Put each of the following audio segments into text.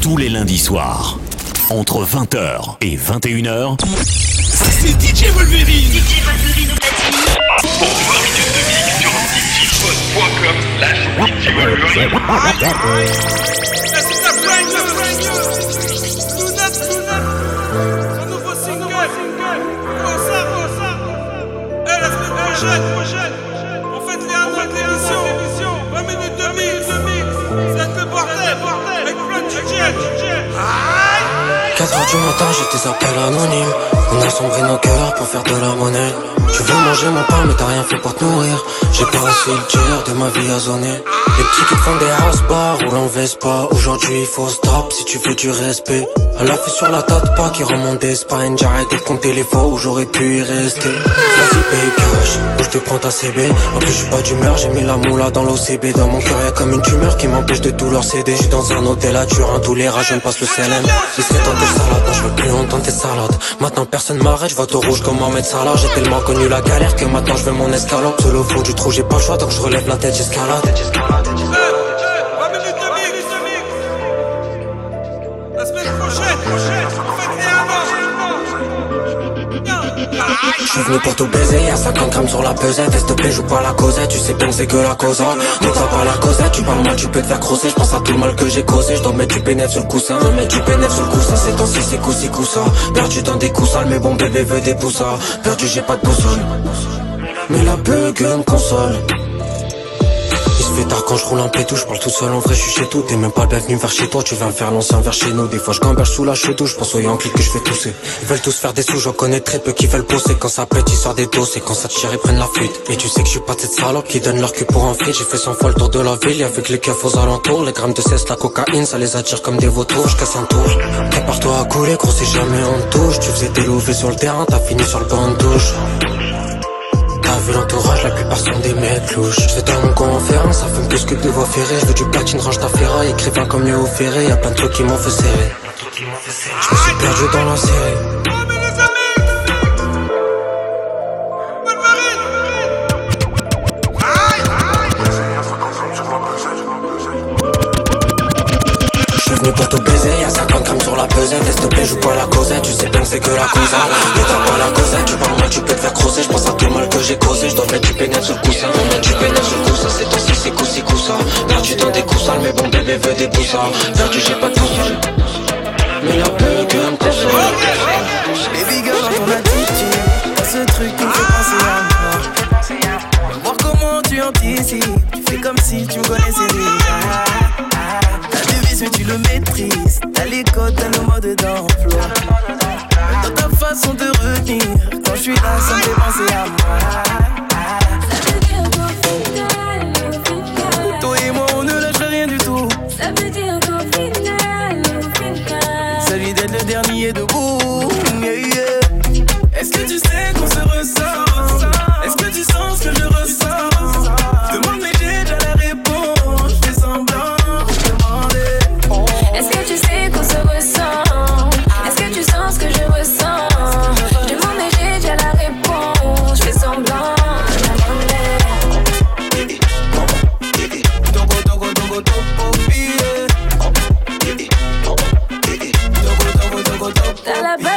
Tous les lundis soirs, entre 20h et 21h, c'est DJ Wolverine. DJ Wolverine. Pour 20 minutes de sur DJ Wolverine. Du matin, j'ai des appels anonymes. On a sombré nos cœurs pour faire de la monnaie. Manger mon pain, mais t'as rien fait pour te nourrir. J'ai pas assez le tiers de ma vie à zoner. Les petits qui te font des house bars ou l'on pas. Aujourd'hui, il faut stop si tu veux du respect. Elle a fait sur la tête, pas qui remonte d'Espagne. J'ai arrêté de compter les fois où j'aurais pu y rester. Vas-y, paye cash, ou je te prends ta CB. En plus, je suis pas d'humeur, j'ai mis la moula dans l'OCB. Dans mon cœur, y'a comme une tumeur qui m'empêche de tout leur céder. J'suis dans un hôtel à Turin, tous les rats, je me passe le CLM. Il serait temps tes salades, non, je veux plus entendre tes salades. Maintenant, personne m'arrête, je vote au rouge comme Mohamed Salah. J'ai tellement connu la galère que maintenant je veux mon escalope. Le fond du trou, j'ai pas le choix, donc je relève la tête, j'escalade. Je suis venu pour tout baiser, y'a 50 grammes sur la pesette. S'il te plaît, joue pas la causette, tu sais bien que c'est que la cause Donc ça pas la causette, tu parles mal, tu peux te faire crosser. Je pense à tout le mal que j'ai causé, je dois mettre du pénètre sur le coussin. Je mettre du pénètre sur le coussin, c'est temps si c'est coussi coussa. Perdu dans des coussins, mais bon bébé veut des poussins Perdu, j'ai pas de boussole Mais la bug me console il se fait tard quand je roule en pétou, je parle tout seul en vrai, je suis chez tout. T'es même pas le bienvenu vers chez toi, tu vas faire l'ancien vers chez nous. Des fois je gamberge sous la chedou, je pense aux Yankees que je fais tousser. Ils veulent tous faire des sous, j'en connais très peu qui veulent bosser. Quand ça pète, ils sortent des doses, et quand ça tire, ils prennent la fuite. Et tu sais que je suis pas de cette salope qui donne leur cul pour un. J'ai fait 100 fois le tour de la ville, avec les keufs aux alentours. Les grammes de cesse, la cocaïne, ça les attire comme des vautours. Je casse un tour. Prépare-toi à couler, gros, si jamais on touche. Tu faisais tes louvés sur le terrain, t'as fini sur le banc de touche. T'as vu l'entourage, la plupart sont des mecs louches. Je dans mon conférence, ça fume plus que des voix ferrées. Je veux du platine, range ta ferraille, écrivain comme Léo Ferré. Y'a plein de trucs qui m'ont fait serrer. Je me suis perdu dans la série. Mais pour te baiser, y'a 50 grammes sur la pesette. S'il te plaît, joue pas la la cause. Mais t'as pas la causette, tu parles mal, tu peux te faire crosser. Je pense à tout le mal que j'ai causé, je dois mettre du pénètre sur le coussin. Mettre du pénètre sur le coussin, c'est toi si c'est coussi coussa. Perdu dans des coussins, mais bon bébé veut des poussins. Perdu, j'ai pas de boussole. Mais la bug me console. Baby girl, dans ton attitude, t'as ce truc qui me fait penser à moi. Voir comment tu anticipes, tu fais comme si tu me connaissais déjà. Devise, mais tu le maîtrises. T'as les codes, t'as le mode d'emploi. Façon de retenir, quand je suis là, ça me fait penser à moi.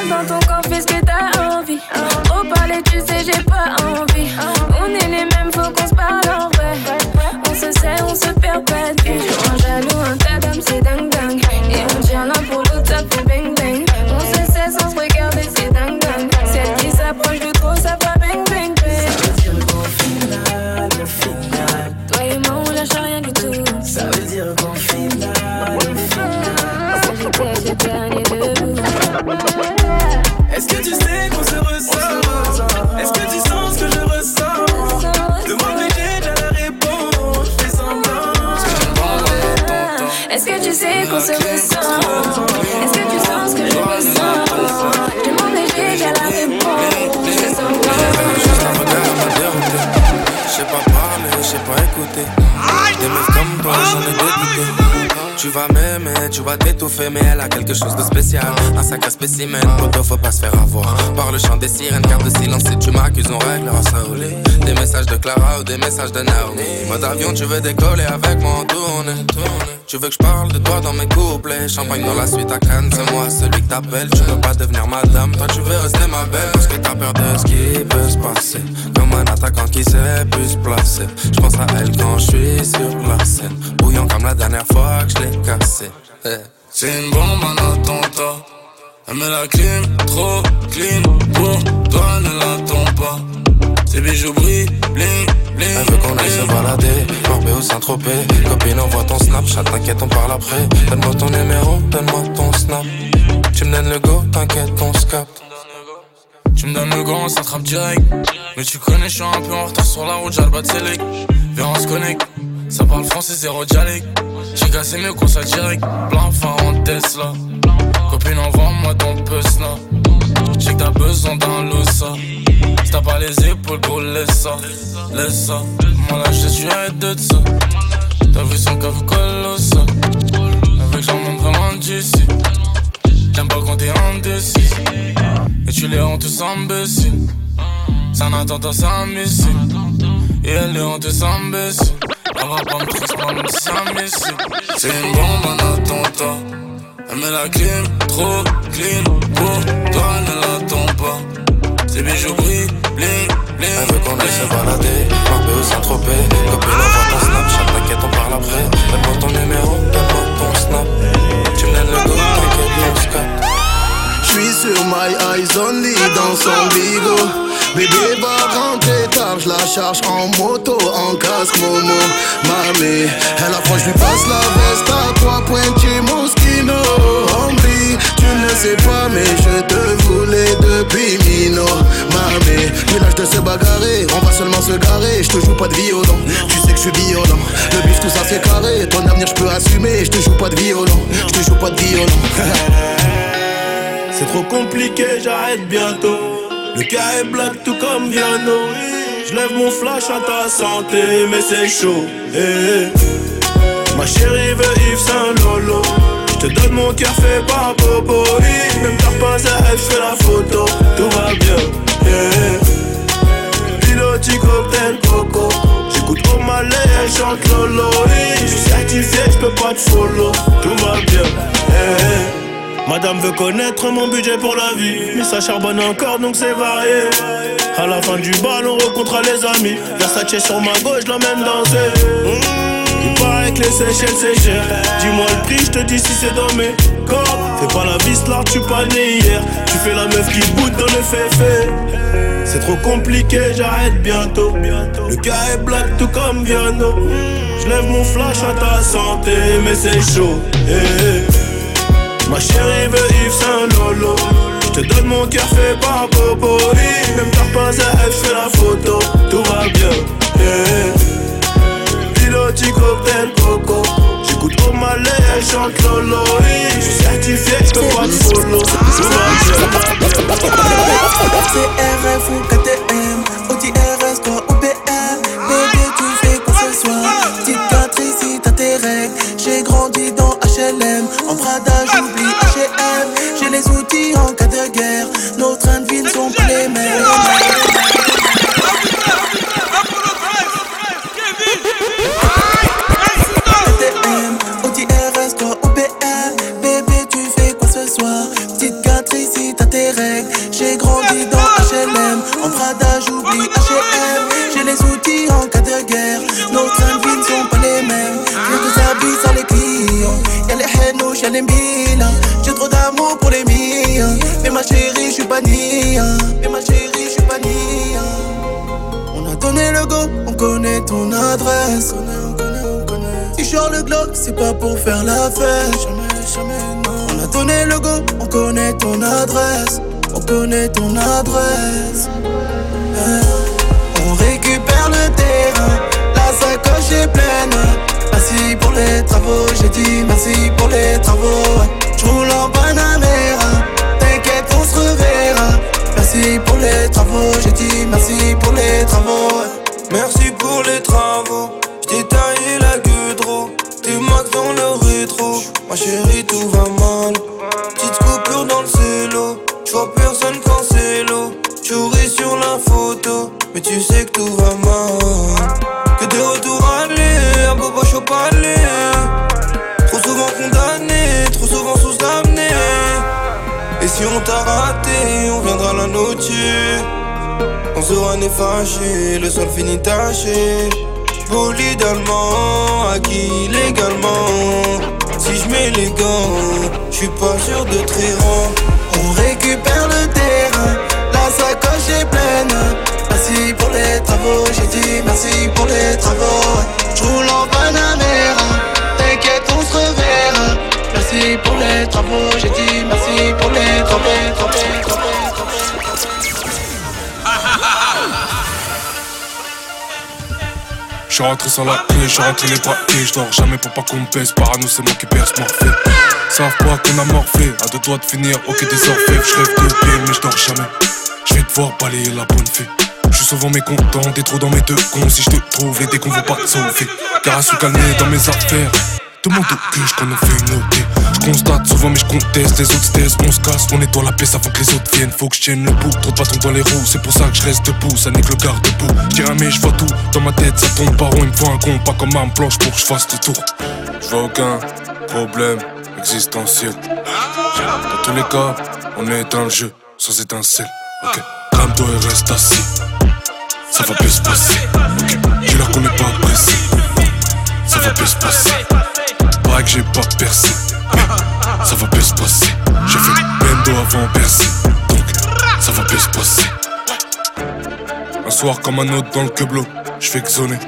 Dans ton corps, fais ce que t'as envie. Trop parler, tu sais, j'ai pas envie. On est les mêmes, faut qu'on se parle en vrai. On se sait, on se perd Est-ce que tu sais qu'on se ressent? Est-ce que tu sens ce que je ressens? Je demande mais j'ai déjà la réponse. Je dérouté. Je sais pas parler, je sais pas écouter. Tu vas m'aimer, tu vas t'étouffer, mais elle a quelque chose de spécial. Un sacré spécimen, poto, faut pas se faire avoir. Par le chant des sirènes, garde de silence si tu m'accuses, on réglera ça au lit. Des messages de Clara ou des messages de Naomi. Mode avion, tu veux décoller avec moi en tournée. Tu veux que je parle de toi dans mes couplets? Champagne dans la suite à Cannes, c'est moi celui que t'appelles. Tu veux pas devenir madame, toi tu veux rester ma belle. Parce que t'as peur de ce qui peut se passer. Comme un attaquant qui sait plus se placer. Je pense à elle quand je suis sur la scène. Bouillant comme la dernière fois que je Eh. C'est une bombe en attentat. Elle met la clim, trop clean. Pour toi, ne l'attends pas. Ses bijoux brillent, bling, bling. Elle veut qu'on aille se balader, Marbé ou Saint-Tropez Copine envoie ton Snapchat, t'inquiète on parle après Donne-moi ton numéro, donne-moi ton Snap Tu me donnes le go, t'inquiète on se capte Tu me donnes le gant, on s'attrape direct. Mais tu connais, je suis un peu en retard sur la route, j'ai le bas de Sélec. Viens, on se connecte. Ça parle français, zéro dialecte. J'ai cassé mieux qu'on soit direct. Plein phare en Tesla. Copine, envoie-moi ton puce là. J'ai que t'as besoin d'un losa. Si t'as pas les épaules, gros, laisse ça. Laisse ça. Moi là, je suis de ça. T'as vu son cave colossal. Avec j'emmène vraiment d'ici. J'aime pas quand t'es indécis. Et tu les rends tous imbéciles. C'est un attentat, c'est un missile. Et elle les rend tous imbéciles. Elle va pas me c'est une bombe, un attentat. Elle met la clim, trop clean. Pour toi, ne l'attends pas. Ses bijoux brillent, bling, bling. Elle veut qu'on aille se balader, Marbé ou Saint-Tropez Copine envoie ton Snapchat, t'inquiète on parle après Donne-moi ton numéro, donne-moi ton Snap Tu me le go, t'inquiète on se capte J'suis sur my eyes only dans son bigot Bébé va rentrer tard, j'la charge en moto, en casque Momo Mamie, elle approche, lui passe la veste à trois pointiers Moschino Ombli, tu ne sais pas mais je te voulais depuis Mino Mamie, plus l'âge de se bagarrer, on va seulement se garer Je te joue pas de violon, tu sais que je suis violent Le bif tout ça c'est carré, ton avenir je peux assumer Je te joue pas de violon, je te joue pas de violon. C'est trop compliqué, j'arrête bientôt. Le cas est black tout comme Viano. Je lève mon flash à ta santé, mais c'est chaud. eh, eh. Ma chérie veut Yves Saint Lolo. Je te donne mon cœur fait par Bobo. Même t'as pas à elle, fais la photo. Tout va bien. eh. Piloti cocktail coco. J'écoute au malais, elle chante Lolo. Eh, Je suis certifié, je peux pas te follow. Tout va bien. Madame veut connaître mon budget pour la vie. Mais ça charbonne encore donc c'est varié. À la fin du bal on rencontre les amis. Versace sur ma gauche, l'emmène danser Mmh, Il paraît que les Seychelles c'est cher. Dis-moi le prix, je te dis si c'est dans mes corps Fais pas la vis là, tu pas né hier. Tu fais la meuf qui boude dans le féfé. C'est trop compliqué, j'arrête bientôt. Le cas est black tout comme Viano. Je lève mon flash à ta santé mais c'est chaud. Eh, eh. Ma chérie veut Yves Saint Lolo. Je te donne mon cœur fait par Bobo Eh, Même t'as pas à elle, fais la photo. Tout va bien eh. Piloti cocktail coco. J'écoute au malais, elle chante Lolo. Je suis certifié, je peux pas va bien J'ai les outils en cas de guerre. Nos trains de vie ne sont pas les mêmes. J'ai des habits sans les clients. Y'a les henouches, y'a les milas J'ai trop d'amour pour les miens Mais ma chérie, je suis pas nia Mais ma chérie, je suis pas nia On a donné le go, on connaît ton adresse. On connaît, on connaît. Si je le Glock, c'est pas pour faire la fête. Jamais, jamais, non. On a donné le go, on connaît ton adresse. On connaît ton adresse. La sacoche est pleine. Merci pour les travaux, j'ai dit merci pour les travaux le sol finit taché. Bolide allemand, acquis légalement? Si je mets les gants, je suis pas sûr de rang. On récupère le terrain, la sacoche est pleine. Merci pour les travaux, j'ai dit merci pour les travaux. J'roule en Panamera, t'inquiète, on se reverra. Merci pour les travaux, j'ai dit merci pour les travaux, Je rentré sans la clé, je suis rentré les papiers, je dors jamais pour pas qu'on me baisse. Parano, c'est moi qui perce morphée. Savent pas qu'on a morflé, à deux doigts de finir, ok des orfèvres, je rêve de pied, mais je dors jamais. Je vais devoir balayer la bonne fée. Je suis souvent mécontent, des trous dans mes deux cons. Si je te trouve, les décons vont pas te sauver. Car à se calmer dans mes affaires. Demande au cul qu'on nous fait noter. Je constate souvent, mais je conteste. Les autres se on se casse. On nettoie la pièce avant que les autres viennent. Faut que je tienne le bout. Trop de bâtons dans les roues, c'est pour ça que je reste debout. Ça n'est que le garde debout. Je dirais, mais je vois tout. Dans ma tête, ça tombe par rond. Il me faut un con, pas comme un planche pour que je fasse le tour. Je vois aucun problème existentiel. Dans tous les cas, on est dans le jeu, sans étincelle. Ok, calme-toi et reste assis. Ça va bien se passer. Ok, je la connais pas pressé. Ça va bien se passer. Que j'ai pas percé. Ça va bien se passer. J'ai fait bendo avant percer. Donc, ça va bien se passer. Un soir comme un autre dans le queublo, je fais que zoner.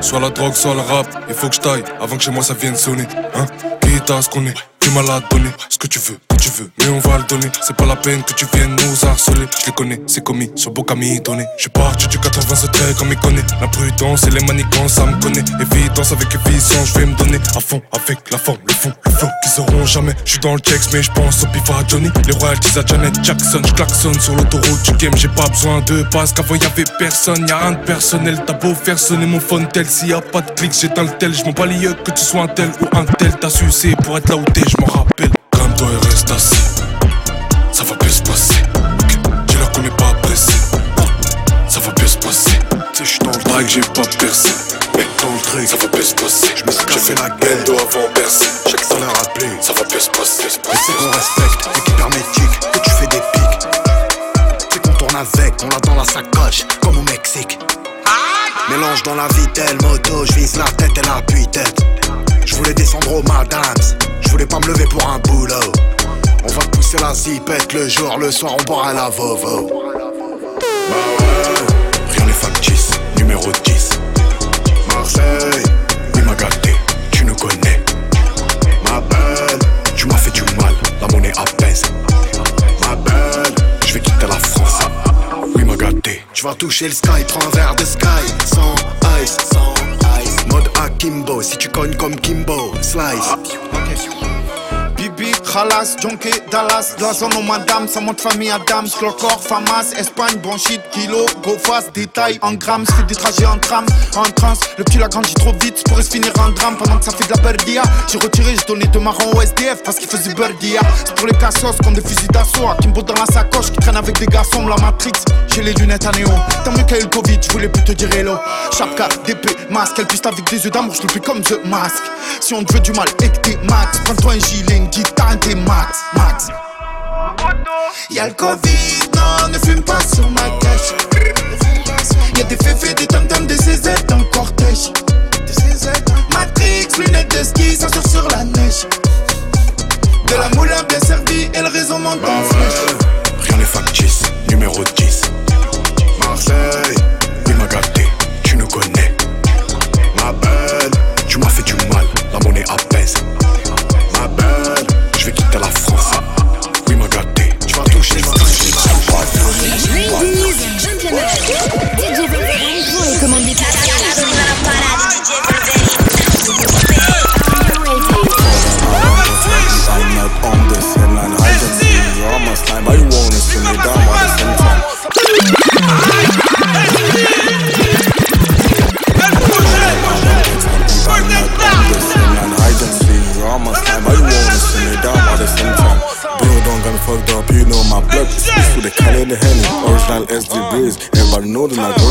Soit la drogue, soit le rap, il faut que je taille avant que chez moi ça vienne sonner. Hein? Quitte à ce qu'on est, tu m'as la donné. Ce que tu veux, quand tu veux, mais on va le donner. C'est pas la peine que tu viennes nous harceler. Je les connais, c'est commis, sur Bocami donné. Je parti du 87 comme il connaît. La prudence et les manigances, ça me connaît. Évidence avec vision, je vais me donner à fond avec la forme, le fond, le flow qu'ils auront jamais. Je suis dans le checks, mais je pense au pif à Johnny. Les royalties à Janet Jackson, je klaxonne sur l'autoroute du game. J'ai pas besoin de passe, qu'avant y'avait personne. Y'a rien de personnel, t'as beau faire sonner mon phone tel. S'il y a pas de clics, j'éteins le tel. Je m'en que tu sois un tel ou un tel. T'as sucé pour être là où t'es, m'en rappelle. Calme-toi et reste assis. Ça va bien se passer. Tu la connais pas pressé. Ça va bien se passer. Tu sais, j'suis dans le que j'ai pas percé. Mais dans le truc, ça va bien se passer. Je me suis cassé la gueule avant percer. Chaque temps l'a rappelé. Ça va bien se passer. C'est qu'on respecte, équipe hermétique, que tu fais des pics. C'est qu'on tourne avec, on l'a dans la sacoche, comme au Mexique. Mélange dans la vitelle, moto, je vise la tête et la tête Je voulais descendre au madams, je voulais pas me lever pour un boulot. On va pousser la zipette le jour, le soir on boira la Vovo. Bah ouais, rien n'est factice, numéro 10. Marseille, oui m'a gâté, tu nous connais. Ma belle, tu m'as fait du mal, la monnaie apaise. Ma belle, je vais quitter la France. Oui m'a gâté. Tu vas toucher le sky, prends un verre de sky. Sans ice, sans ice. Mode Akimbo, si tu cognes comme Kimbo, slice. Bibi, Khalas, Junkie, Dallas, de la zone au madame, ça monte famille Adams, Clocor, Famas, Espagne, Bronchite, Kilo, Go fast, détail en grammes, fais des trajets en tram, en trans, le petit l'a grandi trop vite, pourrait se finir en drame pendant que ça fait de la berdia. J'ai retiré, j'ai donné deux marrons au SDF parce qu'il faisait berdia. C'est pour les cassos comme des fusils d'assaut, Kimbo dans la sacoche, qui traîne avec des garçons, la Matrix, j'ai les lunettes à néon. Tant mieux a eu le Covid, je voulais plus te dire hello. Chapka, d'épée, masque, elle piste avec des yeux d'amour, je le fais comme The Mask. Si on te veut du mal et que t'es prends-toi un gilet, une guitare, max, max. Y'a le Covid, non, ne fume pas sur ma cache. Y'a des féfés, des tam des CZ dans le cortège. Matrix, lunettes de ski, ça sort sur la neige. De la moulin bien servie et le réseau monte you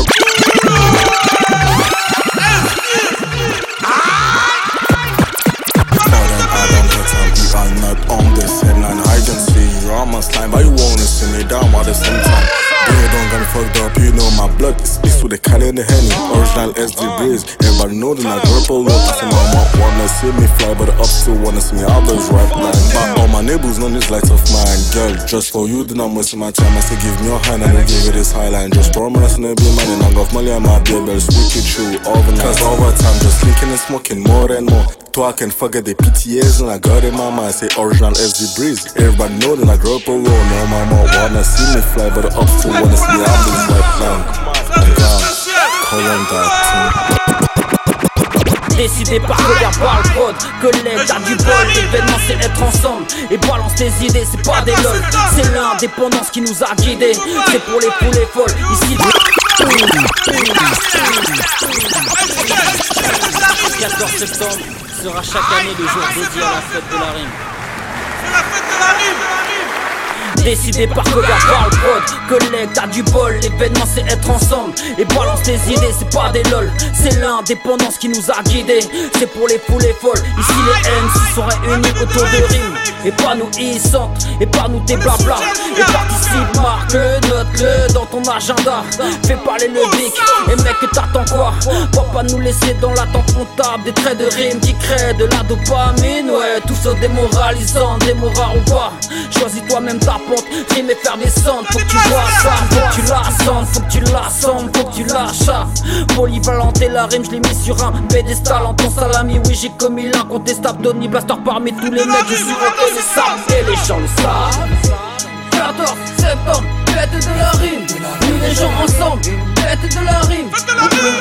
on my slime. But you wanna see me down at the same time? It on, got me fucked up, you know my blood is mixed with the Cali and the Henny. Original SD Breeze, everybody know that I purple up I say my mom wanna see me fly But the up still wanna see me. Always right line But all my neighbors know this light of mine. Girl, just for you, then I'm wasting my time. I say give me your hand and I give you this highline. Just promise and be man and I got money on my baby Speak it true overnight. Cause over time just linking and smoking more and more. Toi can forget the PTAs and I got in my mind Say original SD Breeze. Everybody know that I grew up alone No mama wanna see me fly But the up still wanna see me. Always right line And uh, God, call on that team Décidé par colère, par le prod Collègue, t'as du bol, l'événement c'est être ensemble Et balance tes idées, c'est pas des lol C'est l'indépendance qui nous a guidés C'est pour les poules et folles, ici 14 septembre sera chaque année le jour dédié à la fête de la rime Décidé par colère, par le prod Collègue, t'as du bol, l'événement c'est être ensemble Et balance tes idées, c'est pas des lol. C'est l'indépendance qui nous a guidés. C'est pour les foules et folles. Ici les MC sont réunis autour de rimes. Et pas nous ils sentent, et pas nous tes blabla. Et participe, marque-le, note-le dans ton agenda. Fais parler le bic, et mec t'attends quoi? Va pas nous laisser dans l'attente. Comptable Des traits de rime qui créent de la dopamine. Ouais, tout ça démoralisant, démorar ou pas Choisis toi-même ta pente, rime descendre Faut que tu vois ça, faut que tu la sentes Faut que tu l'assembles, faut que tu la chasses. Polyvalente et la rime, je l'ai mis sur un pédestal. En ton salami, oui j'ai commis l'incontestable. Donny Blaster parmi tous les mecs, je suis reconnaissable Et les gens le savent. 14 septembre, fête de la rime. Nous les gens ensemble, fête de la rime.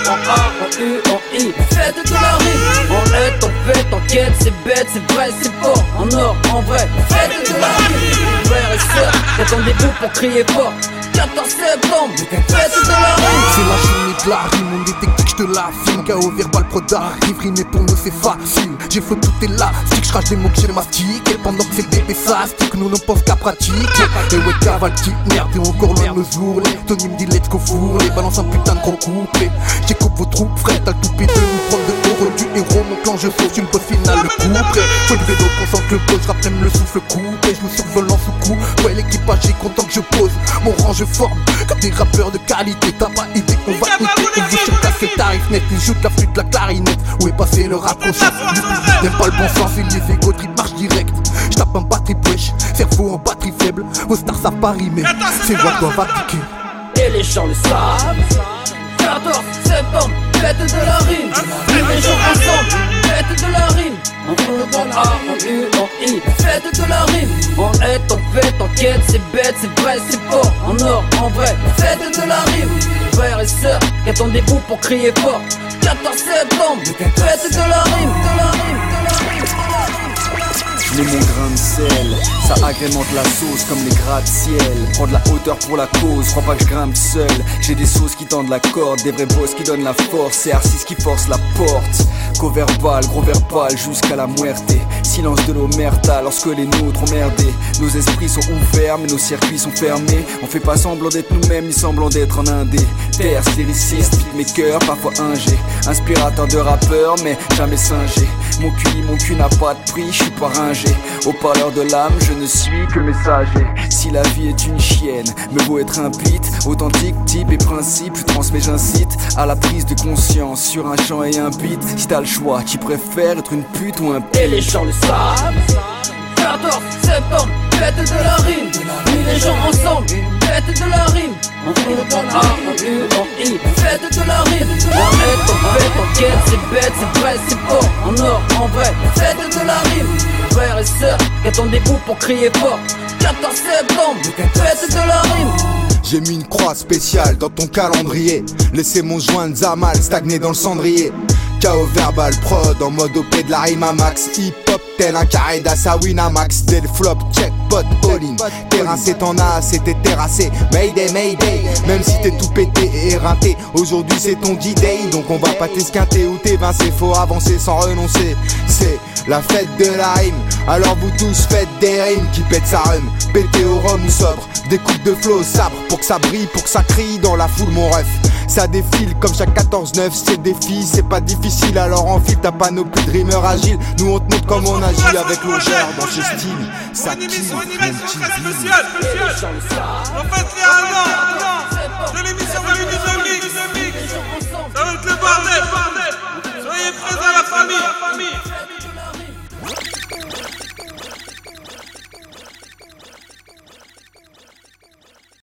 En A, en U, en I, fête de la rime. En est, en fait, en quête, c'est bête, c'est vrai, c'est fort. En or, en vrai, fête de la rime. Frères et sœurs, attendez-vous pour crier fort. 14 septembre, fête de la rime. C'est la journée de la rime, on détecte que je te la filme KO verbal proda, rime et pour nous c'est facile. J'ai flot tout est là, stick je crache des mots que j'ai le mastic Et pendant que c'est bébé ça stick, nous ne pense qu'à pratique Et ouais cavale merde, t'es encore loin de nos ourlets Tony me dit let's go four, les un putain de gros couplet J'écoute vos troupes frères, t'as le toupé de nous prendre de héros du héros Mon clan je sauve une bonne finale, le coup prêt Faut le vélo, concentre le pose, je rappelle le souffle coupé. Je me survole en sous-coup, ouais l'équipage est content que je pose. Mon rang je forme, comme des rappeurs de qualité. T'as pas idée, on va écouter, on sur casser tarif net. Ils jouent de la flûte, de la clarinette, où est passé le rap conscient T'aimes pas le bon sens, et les trip marche direct. J'tape un batterie push, cerveau en batterie faible. Vos stars savent pas rimer, c'est qui doivent appliquer Les gens le savent. 14 septembre, fête de la rime. Les gens ensemble, fête de la rime. En en A, en U, en I, fête de la rime. En est, en fait, en quête, c'est bête, c'est vrai, c'est fort. En or, en vrai, fête de la rime. Frères et sœurs, qu'attendez-vous pour crier fort? 14 septembre, fête de la rime, de la rime Je mets mon grain de sel, ça agrémente la sauce comme les gratte-ciel. Prendre la hauteur pour la cause, crois pas que je grimpe seul. J'ai des sauces qui tendent la corde, des vrais boss qui donnent la force. C'est R6 qui force la porte. Co-verbal, gros verbal jusqu'à la muerte. Silence de l'omerta lorsque les nôtres ont merdé. Nos esprits sont ouverts, mais nos circuits sont fermés. On fait pas semblant d'être nous-mêmes, ni semblant d'être en indé. Terre, lyriciste, beatmaker, parfois ingé. Inspirateur de rappeurs, mais jamais singé. Mon cul, mon cul n'a pas de prix, je suis pas ringé. Au de l'âme, je ne suis que messager. Si la vie est une chienne, me vaut être un beat. Authentique, type et principe, je transmets, j'incite à la prise de conscience sur un chant et un beat. Si t'as le choix, tu préfères être une pute ou un pute. Et les gens le savent 14 septembre, fête de la rime les gens ensemble, fête de la rime En O, en A, en U, en fête de la rime En est, en quête, c'est bête, c'est vrai, c'est fort En or, en vrai, fête de la rime Frères et sœurs, qu'attendez-vous pour crier fort? 14 septembre, fête de la rime J'ai mis une croix spéciale dans ton calendrier. Laissez mon joint de Zamal stagner dans le cendrier. KO verbal prod en mode OP de la rime à max. Hip top, un carré d'Assawina, max del flop, check, pot, all in. Terrassé, t'en as, c'était terrassé. Mayday, mayday, même si t'es tout pété et éreinté. Aujourd'hui, c'est ton D-Day, donc on va pas t'esquinter ou t'évincer. Faut avancer sans renoncer. C'est la fête de la rime. Alors vous tous faites des rimes qui pètent sa rhum. Pété au rhum ou sobre, des coups de flow sabre pour que ça brille, pour que ça crie dans la foule, mon ref. Ça défile comme chaque 14-9, c'est défi, c'est pas difficile. Alors en fil, t'as pas nos plus de rimeurs agiles. Nous on te montre comme on agit avec longère dans ce style. Ça kiffe, mon petit spécial, spécial. En fait, il y a un an, de l'émission Value du Zombie, ça va être le bordel. Soyez présents à la famille.